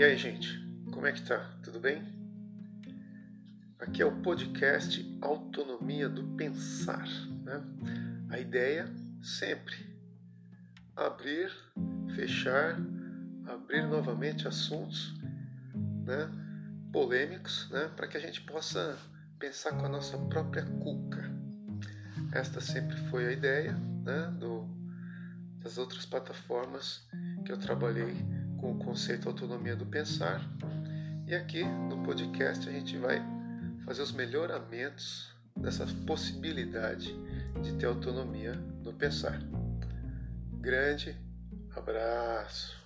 E aí, gente, como é que tá? Tudo bem? Aqui é o podcast Autonomia do Pensar. Né? A ideia sempre abrir, fechar, abrir novamente assuntos né, polêmicos né, para que a gente possa pensar com a nossa própria cuca. Esta sempre foi a ideia né, do, das outras plataformas que eu trabalhei com o conceito autonomia do pensar. E aqui no podcast a gente vai fazer os melhoramentos dessa possibilidade de ter autonomia no pensar. Grande abraço!